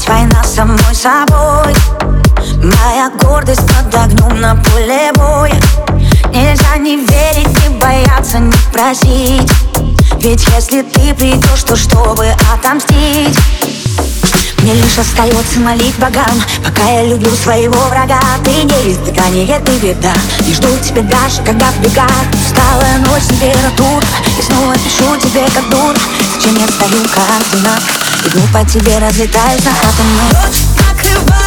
Опять война с самой собой. Моя гордость под огнем на поле боя. Нельзя не верить, не бояться, не просить. Ведь если ты придешь, то чтобы отомстить. Мне лишь остается молить богам Пока я люблю своего врага. Ты не испытание, ты беда. Не жду тебя даже, когда в бегах Усталая ночь, температура И снова пишу тебе как дура. Зачем я стою координат Иду по тебе, разлетаюсь на атомы. Ночь накрывает,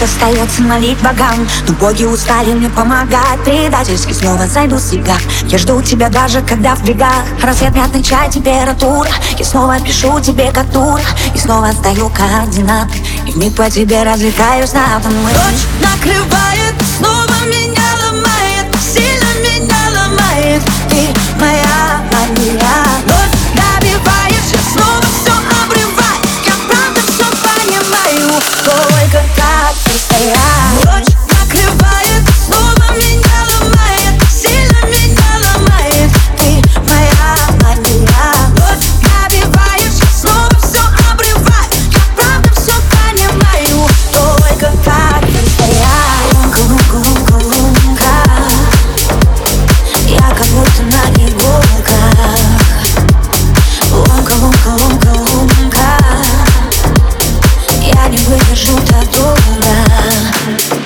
лишь остается молить богам. Но боги устали мне помогать Предательски снова зайду с яга Я жду тебя даже когда в бегах. Рассвет мятный чай, температура. Я снова пишу тебе как дура. И снова сдаю координаты. И вмиг по тебе развлекаюсь на атомы Ночь. Накрывает, снова меня ломает. Сильно меня ломает. Ты моя мания. Ночь добивает, снова все обрываю Я правда все понимаю. Только ты выдержу так долго